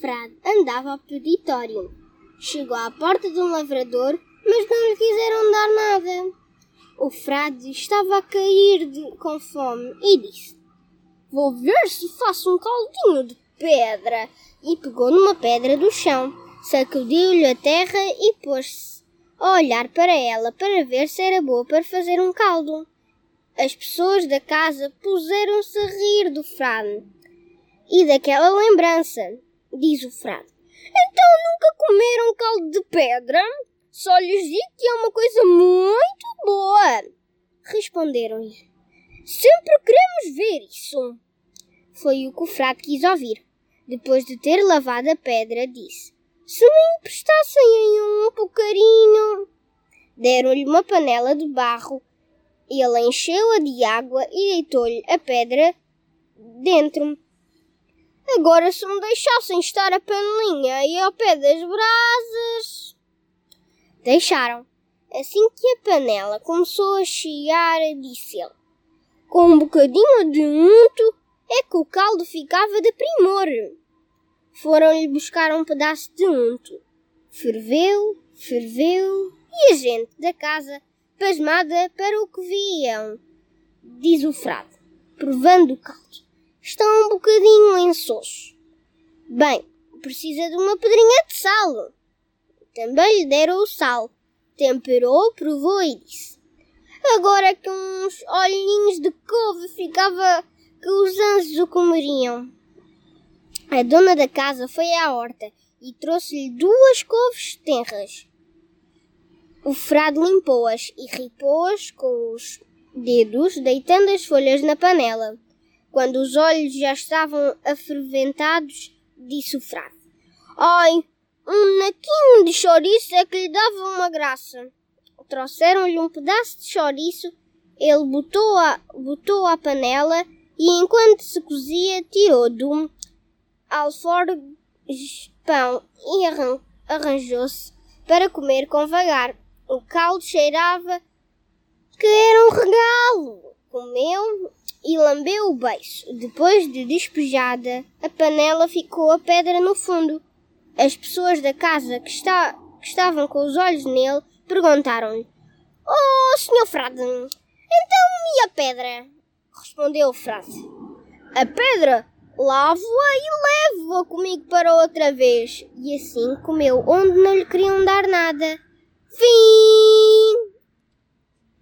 frade andava ao peditório. Chegou à porta de um lavrador, mas não lhe quiseram dar nada. O frade estava a cair de, com fome e disse: Vou ver se faço um caldinho de pedra. E pegou numa pedra do chão, sacudiu-lhe a terra e pôs-se a olhar para ela para ver se era boa para fazer um caldo. As pessoas da casa puseram-se a rir do frade e daquela lembrança, diz o frade. Então nunca comeram caldo de pedra? Só lhes digo que é uma coisa muito boa. Responderam-lhe. Sempre queremos ver isso. Foi o que o frade quis ouvir. Depois de ter lavado a pedra, disse: Se me emprestassem um bocadinho. Deram-lhe uma panela de barro. Ele encheu-a de água e deitou-lhe a pedra dentro. Agora, se me deixassem estar a panelinha e ao pé das brasas. Deixaram. Assim que a panela começou a chiar, disse ele: Com um bocadinho de unto é que o caldo ficava de primor. Foram-lhe buscar um pedaço de unto. Ferveu, ferveu, e a gente da casa, pasmada para o que viam, diz o frade, provando o caldo está um bocadinho insosso. Bem, precisa de uma pedrinha de sal. Também lhe deram o sal. Temperou, provou e disse. Agora que uns olhinhos de couve ficava que os anjos o comeriam. A dona da casa foi à horta e trouxe-lhe duas couves tenras. O frade limpou-as e ripou-as com os dedos, deitando as folhas na panela. Quando os olhos já estavam aferventados, disse o frade. Ai, um naquinho de chouriço é que lhe dava uma graça. Trouxeram-lhe um pedaço de chouriço, ele botou a, botou a panela e, enquanto se cozia, tirou de um alforge pão e arran arranjou-se para comer com vagar. O caldo cheirava que era um regalo. Comeu e lambeu o beiço. Depois de despejada, a panela ficou a pedra no fundo. As pessoas da casa que, está, que estavam com os olhos nele perguntaram-lhe: Oh, senhor frade, então e a pedra? Respondeu o frade: A pedra lavo-a e levo-a comigo para outra vez. E assim comeu onde não lhe queriam dar nada. Fim!